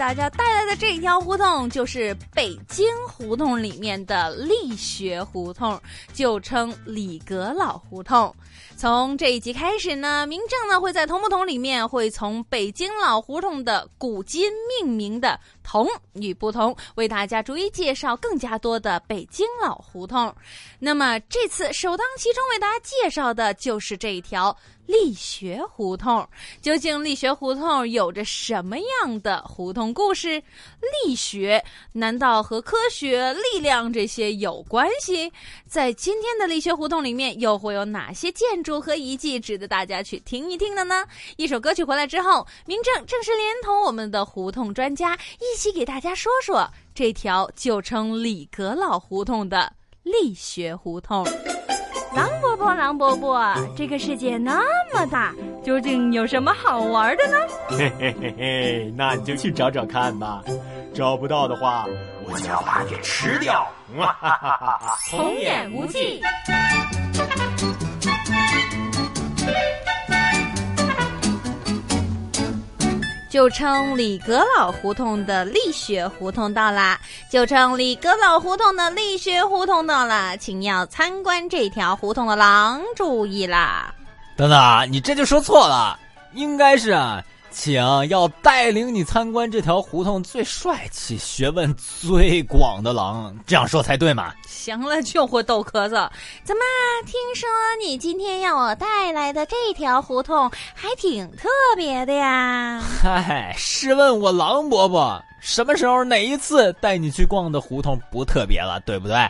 大家带来的这一条胡同，就是北京胡同里面的力学胡同，就称李阁老胡同。从这一集开始呢，明正呢会在《同不同》里面会从北京老胡同的古今命名的同与不同，为大家逐一介绍更加多的北京老胡同。那么这次首当其冲为大家介绍的就是这一条力学胡同。究竟力学胡同有着什么样的胡同故事？力学难道和科学、力量这些有关系？在今天的力学胡同里面，又会有哪些建筑和遗迹值得大家去听一听的呢？一首歌曲回来之后，明正正式连同我们的胡同专家一起给大家说说这条就称李阁老胡同的力学胡同。狼伯伯，狼伯伯，这个世界那么大，究竟有什么好玩的呢？嘿嘿嘿嘿，那你就去找找看吧。找不到的话，我就要把你给吃掉。哈哈哈哈童言无忌。就称李阁老胡同的力学胡同到啦！就称李阁老胡同的力学胡同到啦，请要参观这条胡同的狼注意啦！等等，你这就说错了，应该是啊。请要带领你参观这条胡同最帅气、学问最广的狼，这样说才对嘛？行了，就会逗咳嗽。怎么？听说你今天要我带来的这条胡同还挺特别的呀？嗨，试问我狼伯伯，什么时候哪一次带你去逛的胡同不特别了，对不对？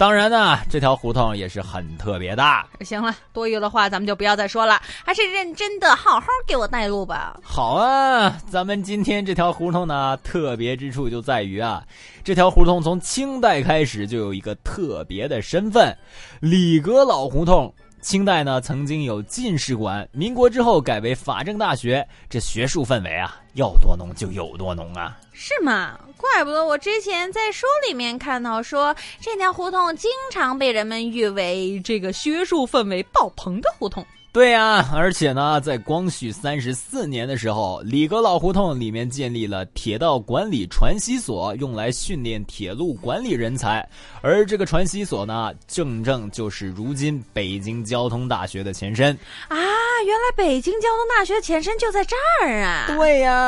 当然呢，这条胡同也是很特别的。行了，多余的话咱们就不要再说了，还是认真的好好给我带路吧。好啊，咱们今天这条胡同呢，特别之处就在于啊，这条胡同从清代开始就有一个特别的身份——李阁老胡同。清代呢，曾经有进士馆；民国之后改为法政大学，这学术氛围啊，要多浓就有多浓啊！是吗？怪不得我之前在书里面看到说，这条胡同经常被人们誉为这个学术氛围爆棚的胡同。对呀，而且呢，在光绪三十四年的时候，李阁老胡同里面建立了铁道管理传习所，用来训练铁路管理人才。而这个传习所呢，正正就是如今北京交通大学的前身啊！原来北京交通大学前身就在这儿啊！对呀，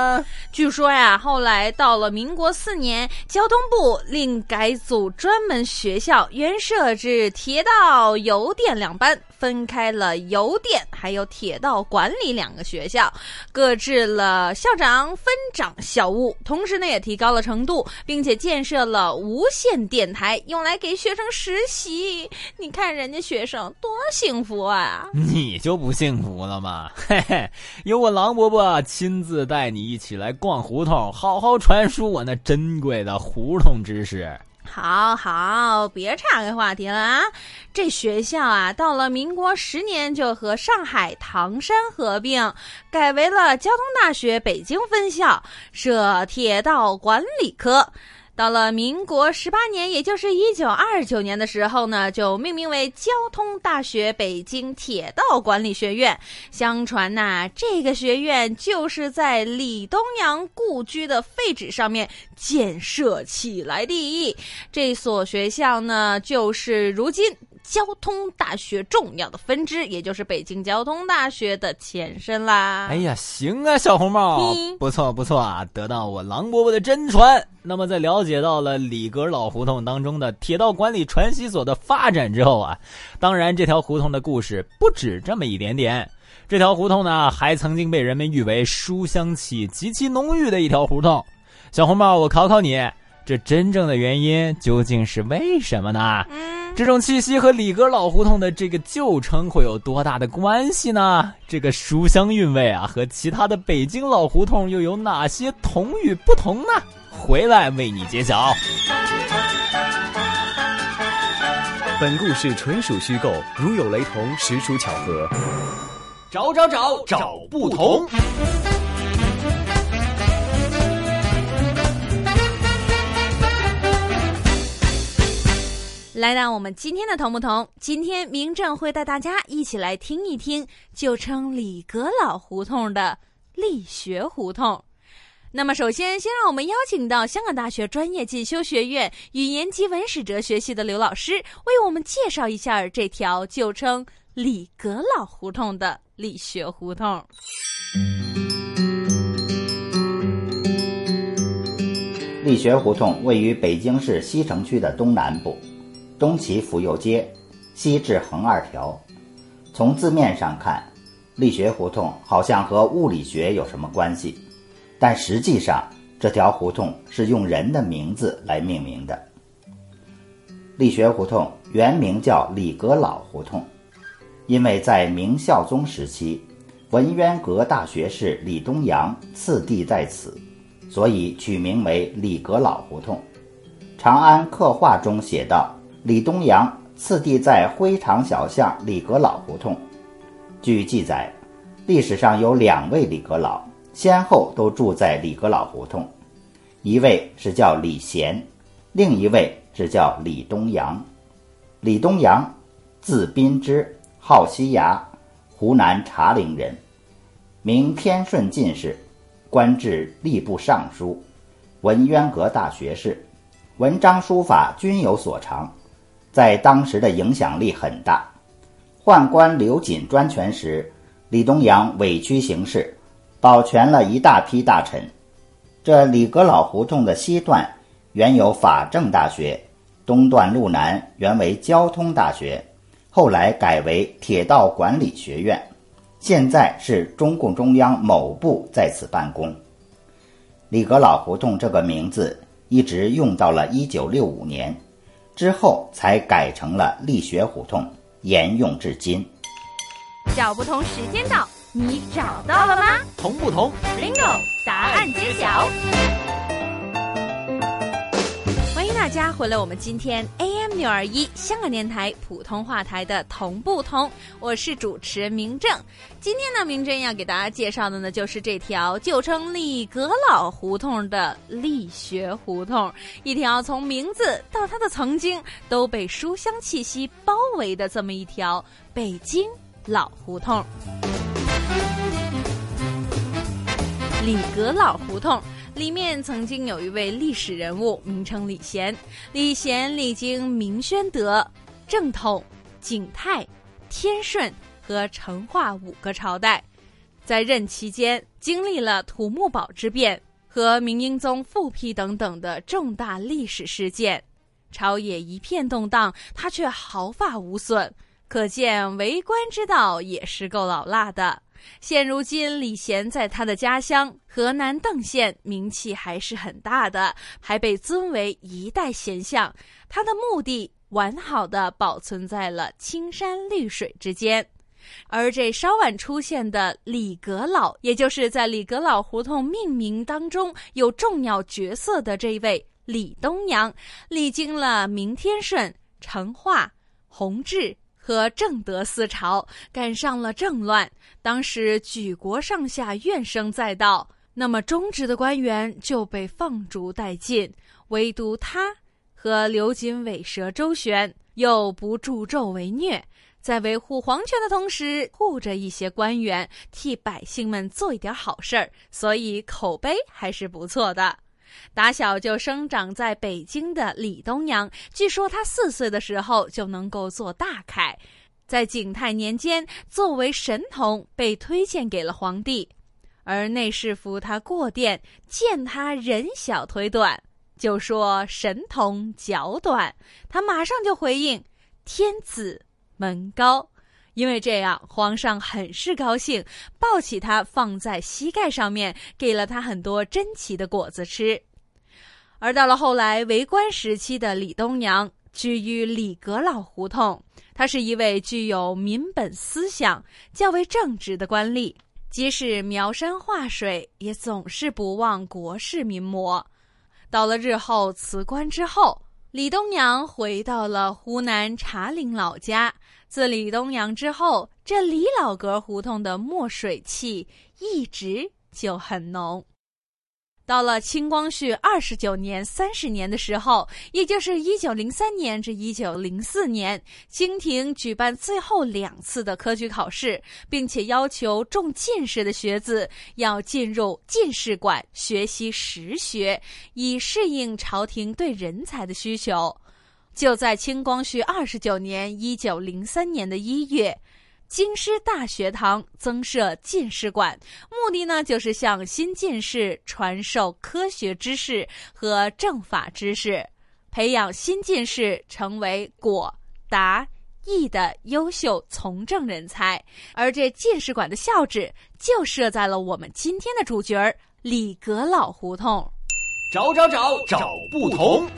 据说呀，后来到了民国四年，交通部另改组专门学校，原设置铁道邮电两班。分开了邮电还有铁道管理两个学校，各置了校长、分长校务，同时呢也提高了程度，并且建设了无线电台，用来给学生实习。你看人家学生多幸福啊！你就不幸福了吗？嘿嘿，有我狼伯伯亲自带你一起来逛胡同，好好传输我那珍贵的胡同知识。好好，别岔开话题了啊！这学校啊，到了民国十年就和上海唐山合并，改为了交通大学北京分校，设铁道管理科。到了民国十八年，也就是一九二九年的时候呢，就命名为交通大学北京铁道管理学院。相传呐，这个学院就是在李东阳故居的废纸上面建设起来的。这所学校呢，就是如今。交通大学重要的分支，也就是北京交通大学的前身啦。哎呀，行啊，小红帽，不错不错啊，得到我狼伯伯的真传。那么，在了解到了李格老胡同当中的铁道管理传习所的发展之后啊，当然这条胡同的故事不止这么一点点。这条胡同呢，还曾经被人们誉为书香气极其浓郁的一条胡同。小红帽，我考考你。这真正的原因究竟是为什么呢？嗯，这种气息和里格老胡同的这个旧称会有多大的关系呢？这个书香韵味啊，和其他的北京老胡同又有哪些同与不同呢？回来为你揭晓。本故事纯属虚构，如有雷同，实属巧合。找找找找不同。来到我们今天的同不同，今天明正会带大家一起来听一听旧称李阁老胡同的力学胡同。那么，首先先让我们邀请到香港大学专业进修学院语言及文史哲学系的刘老师，为我们介绍一下这条旧称李阁老胡同的力学胡同。力学胡同位于北京市西城区的东南部，东起府右街，西至横二条。从字面上看，力学胡同好像和物理学有什么关系，但实际上这条胡同是用人的名字来命名的。力学胡同原名叫李阁老胡同，因为在明孝宗时期，文渊阁大学士李东阳次第在此。所以取名为李阁老胡同。长安刻画中写道：“李东阳次第在灰长小巷李阁老胡同。”据记载，历史上有两位李阁老，先后都住在李阁老胡同，一位是叫李贤，另一位是叫李东阳。李东阳，字宾之，号西崖，湖南茶陵人，明天顺进士。官至吏部尚书，文渊阁大学士，文章书法均有所长，在当时的影响力很大。宦官刘瑾专权时，李东阳委曲行事，保全了一大批大臣。这李阁老胡同的西段原有法政大学，东段路南原为交通大学，后来改为铁道管理学院。现在是中共中央某部在此办公。李阁老胡同这个名字一直用到了一九六五年，之后才改成了力学胡同，沿用至今。找不同时间到，你找到了吗？同不同？Bingo！答案揭晓。大家回来，我们今天 AM 六二一香港电台普通话台的同不同，我是主持人明正。今天呢，明正要给大家介绍的呢，就是这条旧称李阁老胡同的力学胡同，一条从名字到它的曾经都被书香气息包围的这么一条北京老胡同。李阁老胡同。里面曾经有一位历史人物，名称李贤。李贤历经明宣德、正统、景泰、天顺和成化五个朝代，在任期间经历了土木堡之变和明英宗复辟等等的重大历史事件，朝野一片动荡，他却毫发无损，可见为官之道也是够老辣的。现如今，李贤在他的家乡河南邓县名气还是很大的，还被尊为一代贤相。他的墓地完好的保存在了青山绿水之间。而这稍晚出现的李阁老，也就是在李阁老胡同命名当中有重要角色的这位李东阳，历经了明天顺、成化、弘治。和正德思潮赶上了政乱，当时举国上下怨声载道，那么忠直的官员就被放逐殆尽，唯独他和刘瑾尾蛇周旋，又不助纣为虐，在维护皇权的同时护着一些官员，替百姓们做一点好事儿，所以口碑还是不错的。打小就生长在北京的李东阳，据说他四岁的时候就能够做大楷，在景泰年间作为神童被推荐给了皇帝，而内侍扶他过殿，见他人小腿短，就说神童脚短，他马上就回应天子门高，因为这样皇上很是高兴，抱起他放在膝盖上面，给了他很多珍奇的果子吃。而到了后来，为官时期的李东阳居于李阁老胡同。他是一位具有民本思想、较为正直的官吏，即使描山画水，也总是不忘国事民魔。到了日后辞官之后，李东阳回到了湖南茶陵老家。自李东阳之后，这李老阁胡同的墨水气一直就很浓。到了清光绪二十九年、三十年的时候，也就是一九零三年至一九零四年，清廷举办最后两次的科举考试，并且要求中进士的学子要进入进士馆学习实学，以适应朝廷对人才的需求。就在清光绪二十九年（一九零三年的一月）。京师大学堂增设进士馆，目的呢就是向新进士传授科学知识和政法知识，培养新进士成为果、达、义的优秀从政人才。而这进士馆的校址就设在了我们今天的主角儿李阁老胡同。找找找找不同。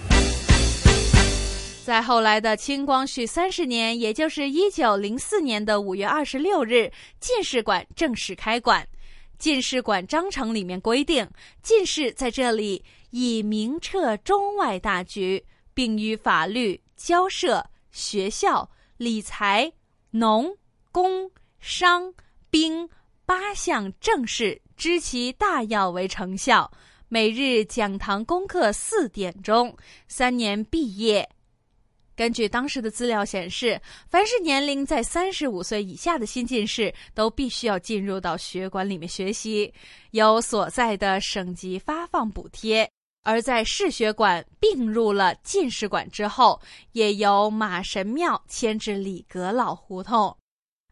在后来的清光绪三十年，也就是一九零四年的五月二十六日，进士馆正式开馆。进士馆章程里面规定，进士在这里以明彻中外大局，并与法律、交涉、学校、理财、农、工、商、兵八项政事知其大要为成效。每日讲堂功课四点钟，三年毕业。根据当时的资料显示，凡是年龄在三十五岁以下的新进士，都必须要进入到学馆里面学习，由所在的省级发放补贴。而在市学馆并入了进士馆之后，也由马神庙迁至里阁老胡同。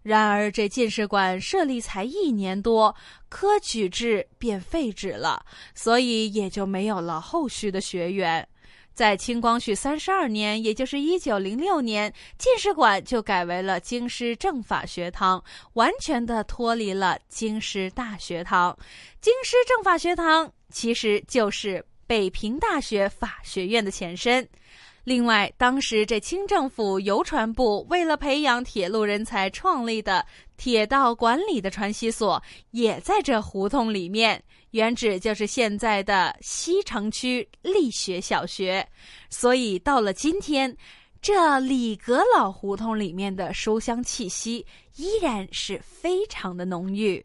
然而，这进士馆设立才一年多，科举制便废止了，所以也就没有了后续的学员。在清光绪三十二年，也就是一九零六年，进士馆就改为了京师政法学堂，完全的脱离了京师大学堂。京师政法学堂其实就是北平大学法学院的前身。另外，当时这清政府邮传部为了培养铁路人才，创立的铁道管理的传习所也在这胡同里面，原址就是现在的西城区力学小学。所以到了今天，这李阁老胡同里面的书香气息依然是非常的浓郁。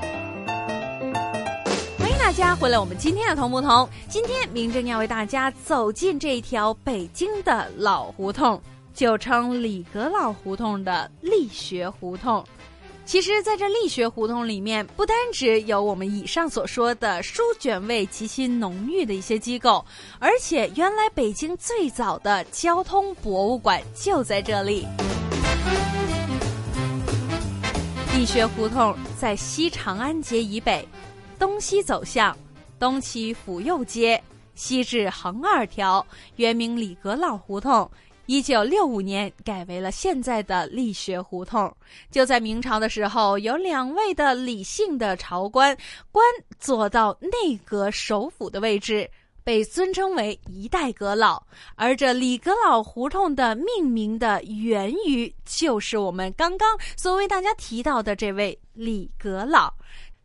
大家回来，我们今天的同不同。今天明正要为大家走进这一条北京的老胡同，就称里阁老胡同的力学胡同。其实，在这力学胡同里面，不单只有我们以上所说的书卷味极其浓郁的一些机构，而且原来北京最早的交通博物馆就在这里。力学胡同在西长安街以北。东西走向，东起府右街，西至横二条，原名李阁老胡同。一九六五年改为了现在的力学胡同。就在明朝的时候，有两位的李姓的朝官，官做到内阁首辅的位置，被尊称为一代阁老。而这李阁老胡同的命名的源于，就是我们刚刚所为大家提到的这位李阁老。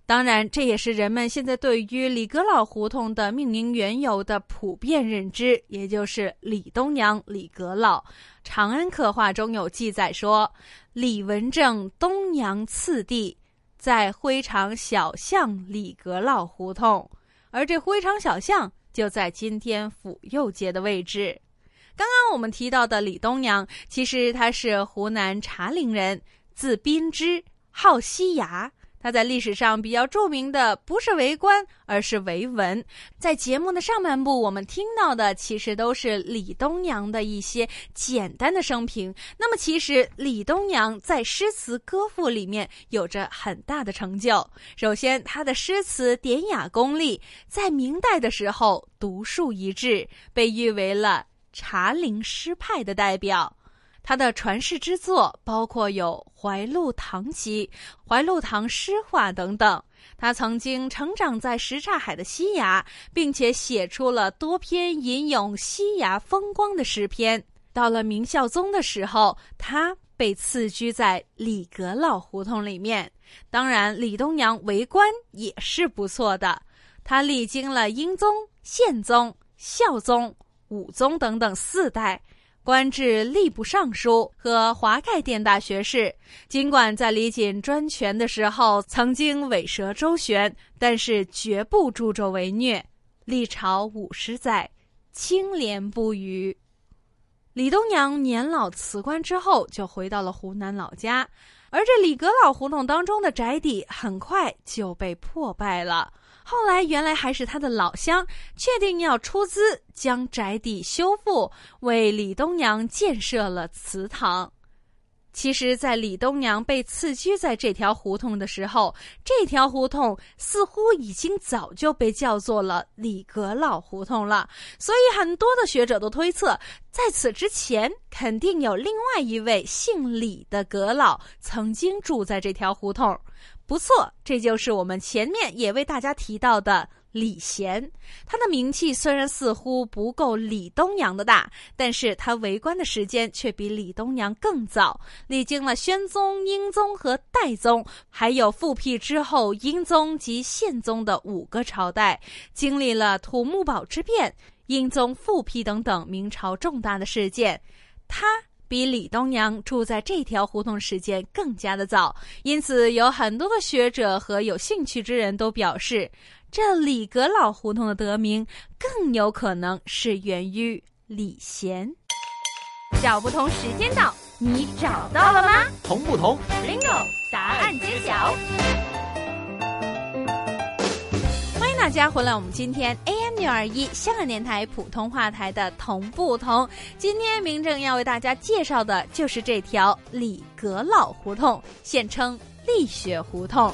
当然，这也是人们现在对于李阁老胡同的命名缘由的普遍认知，也就是李东阳、李阁老。长安刻画中有记载说，李文正东阳次第，在灰长小巷李阁老胡同，而这灰长小巷就在今天府右街的位置。刚刚我们提到的李东阳，其实他是湖南茶陵人，字宾之，号西崖。他在历史上比较著名的不是为官，而是为文。在节目的上半部，我们听到的其实都是李东阳的一些简单的生平。那么，其实李东阳在诗词歌赋里面有着很大的成就。首先，他的诗词典雅功力，在明代的时候独树一帜，被誉为了茶陵诗派的代表。他的传世之作包括有《怀鹿堂集》《怀鹿堂诗话》等等。他曾经成长在什刹海的西崖，并且写出了多篇吟咏西崖风光的诗篇。到了明孝宗的时候，他被赐居在李阁老胡同里面。当然，李东阳为官也是不错的，他历经了英宗、宪宗、孝宗、武宗等等四代。官至吏部尚书和华盖殿大学士。尽管在李锦专权的时候曾经尾蛇周旋，但是绝不助纣为虐。历朝五十载，清廉不渝。李东阳年老辞官之后，就回到了湖南老家，而这李阁老胡同当中的宅邸很快就被破败了。后来，原来还是他的老乡，确定要出资将宅邸修复，为李东阳建设了祠堂。其实，在李东阳被赐居在这条胡同的时候，这条胡同似乎已经早就被叫做了李阁老胡同了。所以，很多的学者都推测，在此之前，肯定有另外一位姓李的阁老曾经住在这条胡同。不错，这就是我们前面也为大家提到的李贤。他的名气虽然似乎不够李东阳的大，但是他为官的时间却比李东阳更早，历经了宣宗、英宗和代宗，还有复辟之后英宗及宪宗的五个朝代，经历了土木堡之变、英宗复辟等等明朝重大的事件。他。比李东阳住在这条胡同时间更加的早，因此有很多的学者和有兴趣之人都表示，这李阁老胡同的得名更有可能是源于李贤。小不同时间到，你找到了吗？同不同？Bingo，答案揭晓。大家回来，我们今天 AM 六二一香港电台普通话台的同不同，今天明正要为大家介绍的就是这条李阁老胡同，现称力学胡同。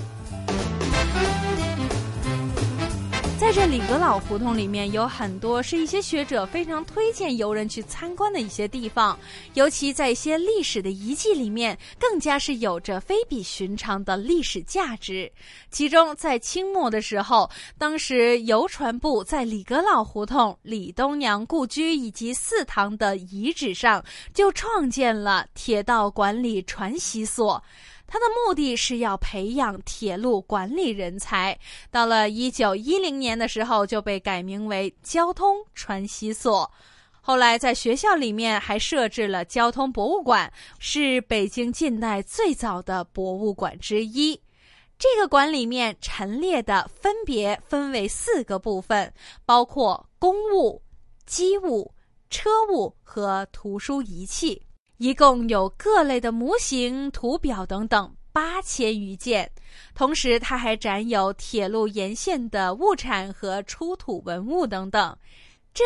在这李阁老胡同里面，有很多是一些学者非常推荐游人去参观的一些地方，尤其在一些历史的遗迹里面，更加是有着非比寻常的历史价值。其中，在清末的时候，当时邮传部在李阁老胡同李东阳故居以及祠堂的遗址上，就创建了铁道管理传习所。它的目的是要培养铁路管理人才。到了一九一零年的时候，就被改名为交通传习所。后来在学校里面还设置了交通博物馆，是北京近代最早的博物馆之一。这个馆里面陈列的分别分为四个部分，包括公物、机物、车物和图书仪器。一共有各类的模型、图表等等八千余件，同时它还展有铁路沿线的物产和出土文物等等。这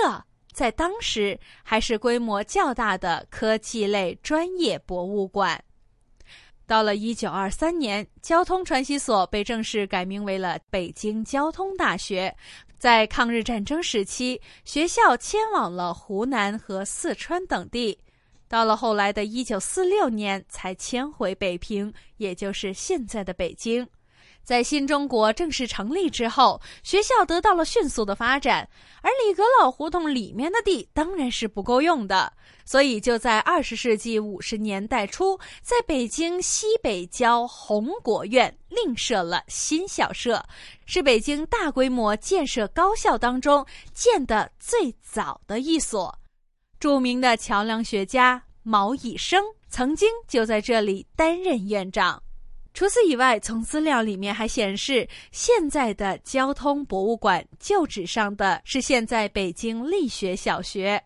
在当时还是规模较大的科技类专业博物馆。到了一九二三年，交通传习所被正式改名为了北京交通大学。在抗日战争时期，学校迁往了湖南和四川等地。到了后来的一九四六年，才迁回北平，也就是现在的北京。在新中国正式成立之后，学校得到了迅速的发展，而李阁老胡同里面的地当然是不够用的，所以就在二十世纪五十年代初，在北京西北郊红果院另设了新校舍，是北京大规模建设高校当中建的最早的一所。著名的桥梁学家毛以升曾经就在这里担任院长。除此以外，从资料里面还显示，现在的交通博物馆旧址上的是现在北京力学小学。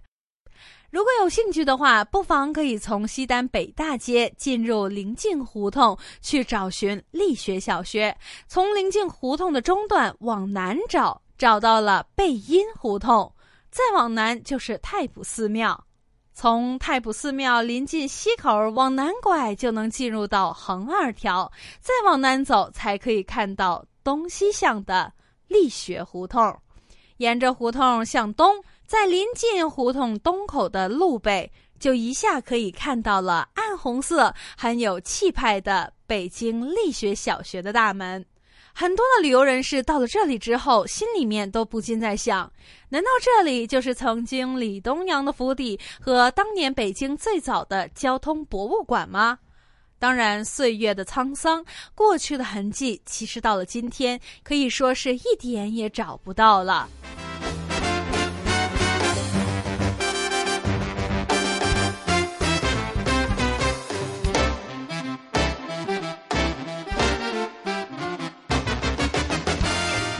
如果有兴趣的话，不妨可以从西单北大街进入临近胡同去找寻力学小学。从临近胡同的中段往南找，找到了背阴胡同，再往南就是太卜寺庙。从太卜寺庙临近西口往南拐，就能进入到横二条。再往南走，才可以看到东西向的力学胡同。沿着胡同向东。在临近胡同东口的路北，就一下可以看到了暗红色、很有气派的北京力学小学的大门。很多的旅游人士到了这里之后，心里面都不禁在想：难道这里就是曾经李东阳的府邸和当年北京最早的交通博物馆吗？当然，岁月的沧桑，过去的痕迹，其实到了今天，可以说是一点也找不到了。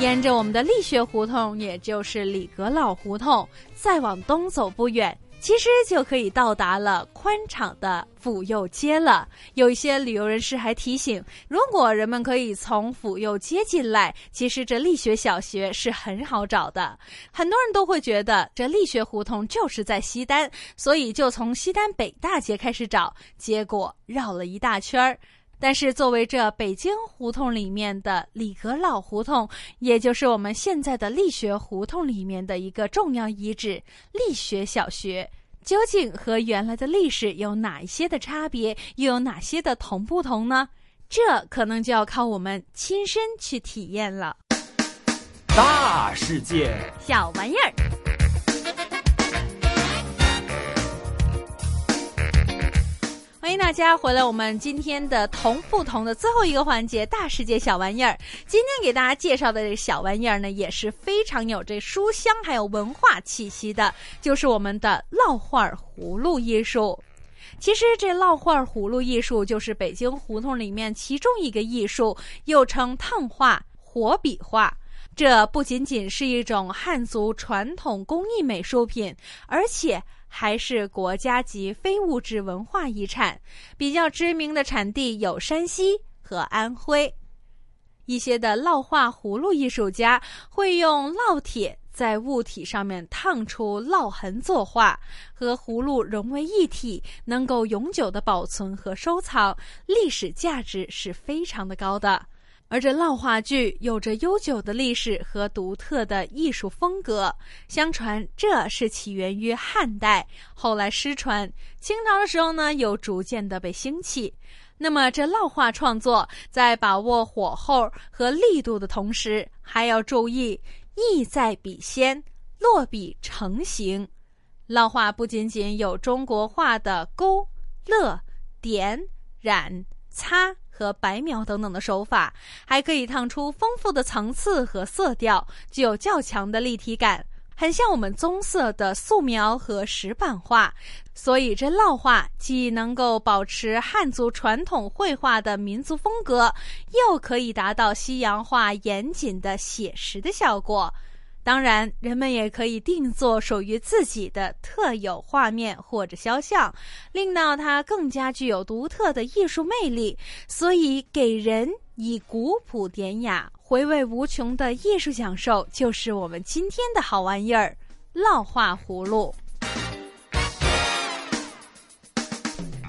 沿着我们的力学胡同，也就是李阁老胡同，再往东走不远，其实就可以到达了宽敞的府右街了。有一些旅游人士还提醒，如果人们可以从府右街进来，其实这力学小学是很好找的。很多人都会觉得这力学胡同就是在西单，所以就从西单北大街开始找，结果绕了一大圈儿。但是，作为这北京胡同里面的李阁老胡同，也就是我们现在的力学胡同里面的一个重要遗址——力学小学，究竟和原来的历史有哪一些的差别，又有哪些的同不同呢？这可能就要靠我们亲身去体验了。大世界，小玩意儿。大家回来，我们今天的同不同的最后一个环节——大世界小玩意儿。今天给大家介绍的这小玩意儿呢，也是非常有这书香还有文化气息的，就是我们的烙画葫芦艺术。其实这烙画葫芦艺术就是北京胡同里面其中一个艺术，又称烫画、活笔画。这不仅仅是一种汉族传统工艺美术品，而且。还是国家级非物质文化遗产，比较知名的产地有山西和安徽。一些的烙画葫芦艺术家会用烙铁在物体上面烫出烙痕作画，和葫芦融为一体，能够永久的保存和收藏，历史价值是非常的高的。而这烙画具有着悠久的历史和独特的艺术风格，相传这是起源于汉代，后来失传，清朝的时候呢又逐渐的被兴起。那么这烙画创作在把握火候和力度的同时，还要注意意在笔先，落笔成形。烙画不仅仅有中国画的勾勒、点染、擦。和白描等等的手法，还可以烫出丰富的层次和色调，具有较强的立体感，很像我们棕色的素描和石板画。所以这烙画既能够保持汉族传统绘画的民族风格，又可以达到西洋画严谨的写实的效果。当然，人们也可以定做属于自己的特有画面或者肖像，令到它更加具有独特的艺术魅力。所以，给人以古朴典雅、回味无穷的艺术享受，就是我们今天的好玩意儿——烙画葫芦。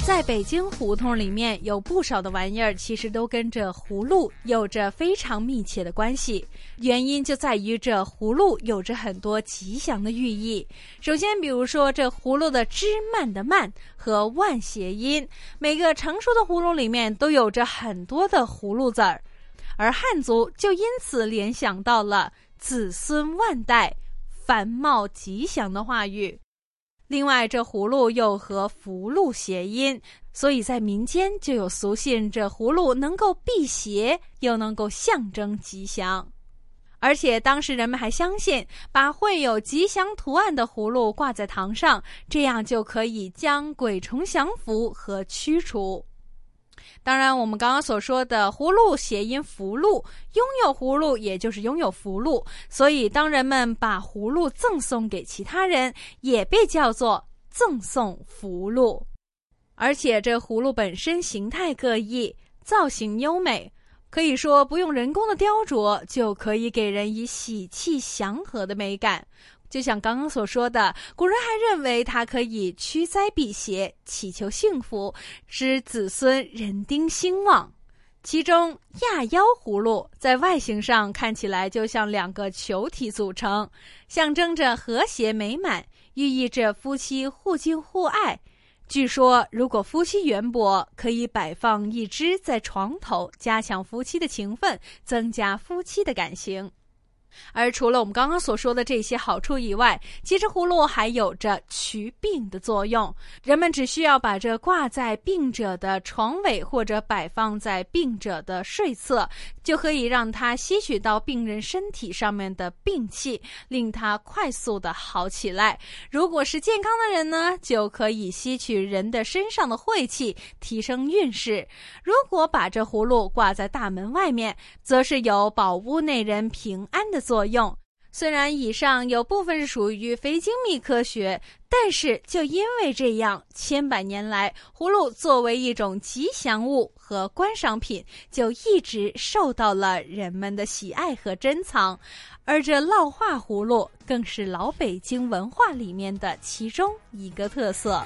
在北京胡同里面有不少的玩意儿，其实都跟这葫芦有着非常密切的关系。原因就在于这葫芦有着很多吉祥的寓意。首先，比如说这葫芦的枝蔓的蔓和万谐音，每个成熟的葫芦里面都有着很多的葫芦籽儿，而汉族就因此联想到了子孙万代、繁茂吉祥的话语。另外，这葫芦又和福禄谐音，所以在民间就有俗信：这葫芦能够辟邪，又能够象征吉祥。而且当时人们还相信，把绘有吉祥图案的葫芦挂在堂上，这样就可以将鬼虫降服和驱除。当然，我们刚刚所说的葫芦谐音“福禄”，拥有葫芦也就是拥有福禄，所以当人们把葫芦赠送给其他人，也被叫做赠送福禄。而且这葫芦本身形态各异，造型优美，可以说不用人工的雕琢，就可以给人以喜气祥和的美感。就像刚刚所说的，古人还认为它可以驱灾避邪、祈求幸福，使子孙人丁兴旺。其中亚腰葫芦在外形上看起来就像两个球体组成，象征着和谐美满，寓意着夫妻互敬互爱。据说，如果夫妻缘薄，可以摆放一只在床头，加强夫妻的情分，增加夫妻的感情。而除了我们刚刚所说的这些好处以外，其实葫芦还有着祛病的作用。人们只需要把这挂在病者的床尾，或者摆放在病者的睡侧，就可以让它吸取到病人身体上面的病气，令他快速的好起来。如果是健康的人呢，就可以吸取人的身上的晦气，提升运势。如果把这葫芦挂在大门外面，则是有保屋内人平安的。作用虽然以上有部分是属于非精密科学，但是就因为这样，千百年来葫芦作为一种吉祥物和观赏品，就一直受到了人们的喜爱和珍藏。而这烙画葫芦更是老北京文化里面的其中一个特色。